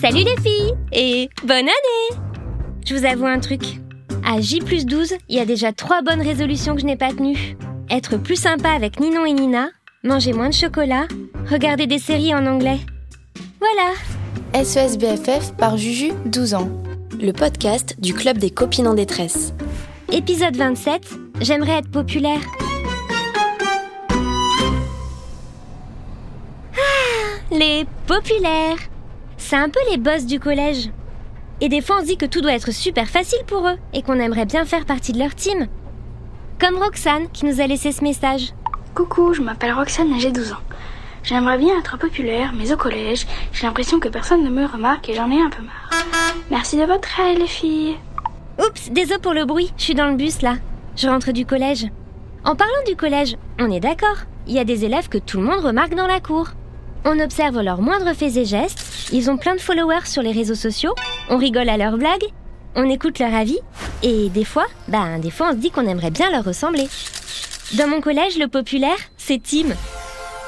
Salut les filles et bonne année Je vous avoue un truc. À J plus 12, il y a déjà trois bonnes résolutions que je n'ai pas tenues. Être plus sympa avec Ninon et Nina, manger moins de chocolat, regarder des séries en anglais. Voilà SES BFF par Juju, 12 ans. Le podcast du Club des copines en détresse. Épisode 27, j'aimerais être populaire. Ah, les populaires C'est un peu les boss du collège. Et des fois on se dit que tout doit être super facile pour eux et qu'on aimerait bien faire partie de leur team. Comme Roxane qui nous a laissé ce message. Coucou, je m'appelle Roxane et j'ai 12 ans. J'aimerais bien être populaire, mais au collège, j'ai l'impression que personne ne me remarque et j'en ai un peu marre. Merci de votre aide, les filles. Oups, désolé pour le bruit, je suis dans le bus là. Je rentre du collège. En parlant du collège, on est d'accord. Il y a des élèves que tout le monde remarque dans la cour. On observe leurs moindres faits et gestes, ils ont plein de followers sur les réseaux sociaux, on rigole à leurs blagues, on écoute leur avis, et des fois, ben des fois on se dit qu'on aimerait bien leur ressembler. Dans mon collège, le populaire, c'est Tim.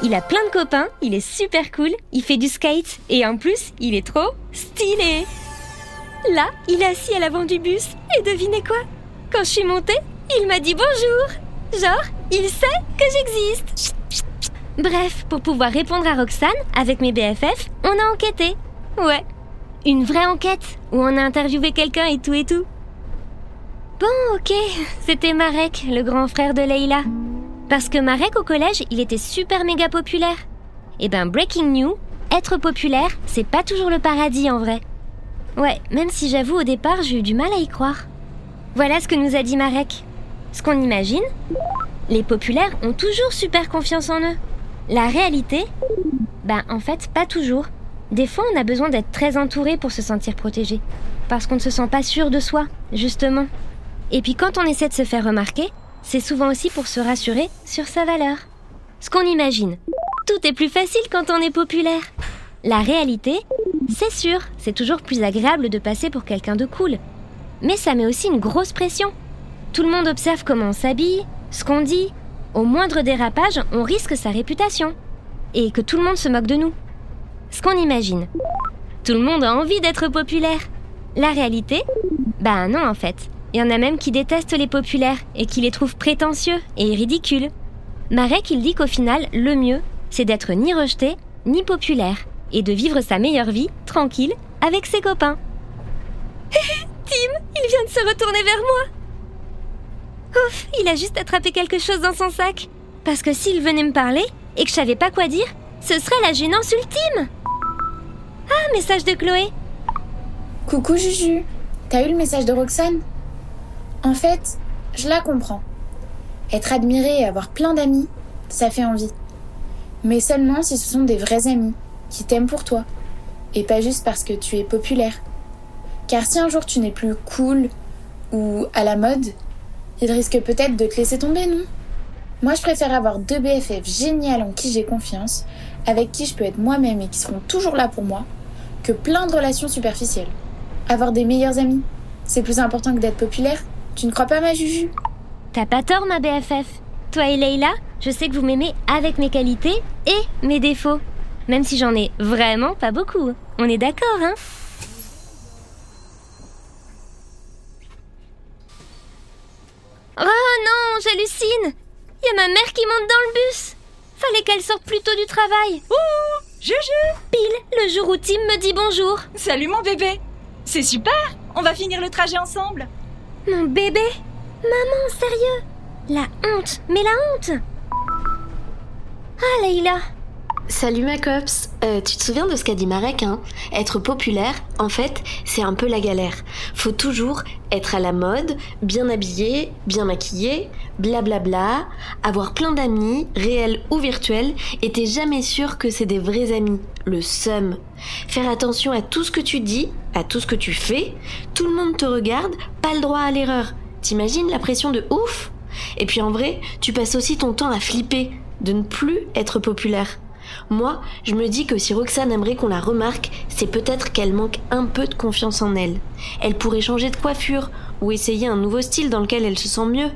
Il a plein de copains, il est super cool, il fait du skate, et en plus, il est trop stylé. Là, il est assis à l'avant du bus, et devinez quoi? Quand je suis montée, il m'a dit bonjour. Genre, il sait que j'existe. Bref, pour pouvoir répondre à Roxane, avec mes BFF, on a enquêté. Ouais, une vraie enquête, où on a interviewé quelqu'un et tout et tout. Bon, ok, c'était Marek, le grand frère de Leila. Parce que Marek au collège, il était super méga populaire. Et ben, breaking new, être populaire, c'est pas toujours le paradis en vrai. Ouais, même si j'avoue au départ, j'ai eu du mal à y croire. Voilà ce que nous a dit Marek. Ce qu'on imagine, les populaires ont toujours super confiance en eux. La réalité Ben en fait, pas toujours. Des fois, on a besoin d'être très entouré pour se sentir protégé. Parce qu'on ne se sent pas sûr de soi, justement. Et puis quand on essaie de se faire remarquer, c'est souvent aussi pour se rassurer sur sa valeur. Ce qu'on imagine. Tout est plus facile quand on est populaire. La réalité, c'est sûr, c'est toujours plus agréable de passer pour quelqu'un de cool. Mais ça met aussi une grosse pression. Tout le monde observe comment on s'habille, ce qu'on dit. Au moindre dérapage, on risque sa réputation. Et que tout le monde se moque de nous. Ce qu'on imagine. Tout le monde a envie d'être populaire. La réalité Bah non en fait. Il y en a même qui détestent les populaires et qui les trouvent prétentieux et ridicules. Marek, il dit qu'au final, le mieux, c'est d'être ni rejeté, ni populaire, et de vivre sa meilleure vie, tranquille, avec ses copains. Tim, il vient de se retourner vers moi. Ouf, il a juste attrapé quelque chose dans son sac. Parce que s'il venait me parler et que je savais pas quoi dire, ce serait la gênance ultime. Ah, message de Chloé. Coucou Juju, t'as eu le message de Roxane? En fait, je la comprends. Être admirée et avoir plein d'amis, ça fait envie. Mais seulement si ce sont des vrais amis, qui t'aiment pour toi, et pas juste parce que tu es populaire. Car si un jour tu n'es plus cool ou à la mode, il risque peut-être de te laisser tomber, non? Moi je préfère avoir deux BFF géniales en qui j'ai confiance, avec qui je peux être moi-même et qui seront toujours là pour moi, que plein de relations superficielles. Avoir des meilleurs amis, c'est plus important que d'être populaire. Tu ne crois pas ma Juju? T'as pas tort, ma BFF. Toi et Leïla, je sais que vous m'aimez avec mes qualités et mes défauts. Même si j'en ai vraiment pas beaucoup. On est d'accord, hein? Il y a ma mère qui monte dans le bus. Fallait qu'elle sorte plus tôt du travail. Ouh Juju. Pile, le jour où Tim me dit bonjour. Salut mon bébé. C'est super. On va finir le trajet ensemble. Mon bébé Maman, sérieux. La honte Mais la honte. Ah, Leïla. Salut ma cops, Euh, tu te souviens de ce qu'a dit Marek, hein? Être populaire, en fait, c'est un peu la galère. Faut toujours être à la mode, bien habillé, bien maquillé, blablabla, avoir plein d'amis, réels ou virtuels, et t'es jamais sûr que c'est des vrais amis. Le seum. Faire attention à tout ce que tu dis, à tout ce que tu fais, tout le monde te regarde, pas le droit à l'erreur. T'imagines la pression de ouf? Et puis en vrai, tu passes aussi ton temps à flipper de ne plus être populaire. Moi, je me dis que si Roxane aimerait qu'on la remarque, c'est peut-être qu'elle manque un peu de confiance en elle. Elle pourrait changer de coiffure ou essayer un nouveau style dans lequel elle se sent mieux.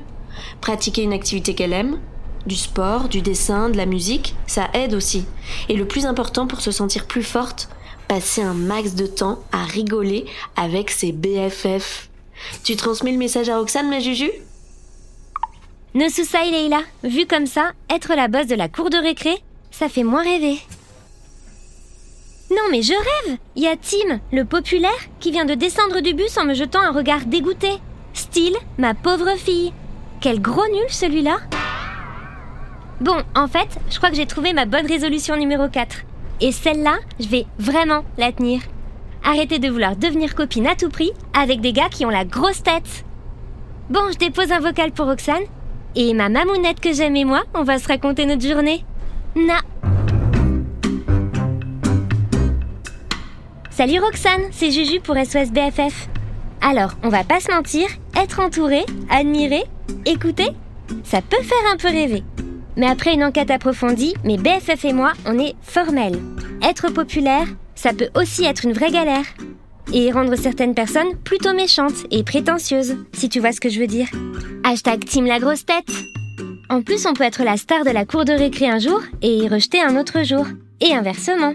Pratiquer une activité qu'elle aime, du sport, du dessin, de la musique, ça aide aussi. Et le plus important pour se sentir plus forte, passer un max de temps à rigoler avec ses BFF. Tu transmets le message à Roxane, ma Juju? Ne soussaille Leila, vu comme ça, être la boss de la cour de récré, ça fait moins rêver. Non mais je rêve Il y a Tim, le populaire, qui vient de descendre du bus en me jetant un regard dégoûté. Style, ma pauvre fille. Quel gros nul celui-là Bon, en fait, je crois que j'ai trouvé ma bonne résolution numéro 4. Et celle-là, je vais vraiment la tenir. Arrêtez de vouloir devenir copine à tout prix avec des gars qui ont la grosse tête. Bon, je dépose un vocal pour Roxane. Et ma mamounette que j'aime et moi, on va se raconter notre journée. Na. Salut Roxane, c'est Juju pour SOS BFF. Alors, on va pas se mentir, être entouré, admiré, écouter, ça peut faire un peu rêver. Mais après une enquête approfondie, mes BFF et moi, on est formels. Être populaire, ça peut aussi être une vraie galère. Et rendre certaines personnes plutôt méchantes et prétentieuses, si tu vois ce que je veux dire. Hashtag Team la grosse tête. En plus, on peut être la star de la cour de récré un jour et rejeter un autre jour. Et inversement.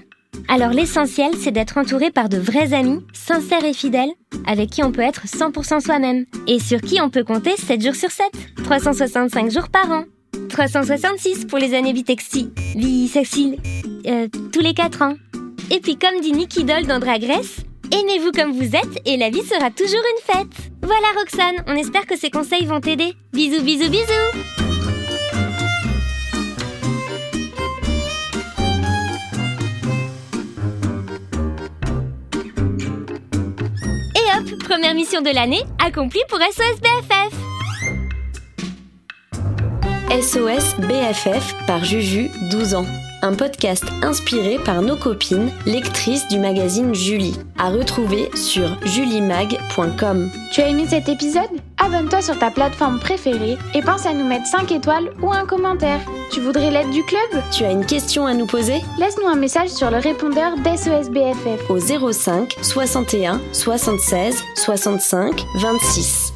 Alors l'essentiel, c'est d'être entouré par de vrais amis, sincères et fidèles, avec qui on peut être 100% soi-même, et sur qui on peut compter 7 jours sur 7, 365 jours par an. 366 pour les années bitexti, bisexile, euh, tous les 4 ans. Et puis comme dit Nicky Doll dans Drag aimez-vous comme vous êtes et la vie sera toujours une fête. Voilà Roxane, on espère que ces conseils vont t'aider. Bisous, bisous, bisous première mission de l'année accomplie pour SOS BFF SOS BFF par Juju, 12 ans. Un podcast inspiré par nos copines, lectrices du magazine Julie, à retrouver sur julimag.com. Tu as aimé cet épisode? Abonne-toi sur ta plateforme préférée et pense à nous mettre 5 étoiles ou un commentaire. Tu voudrais l'aide du club? Tu as une question à nous poser? Laisse-nous un message sur le répondeur d'SOS BFF au 05 61 76 65 26.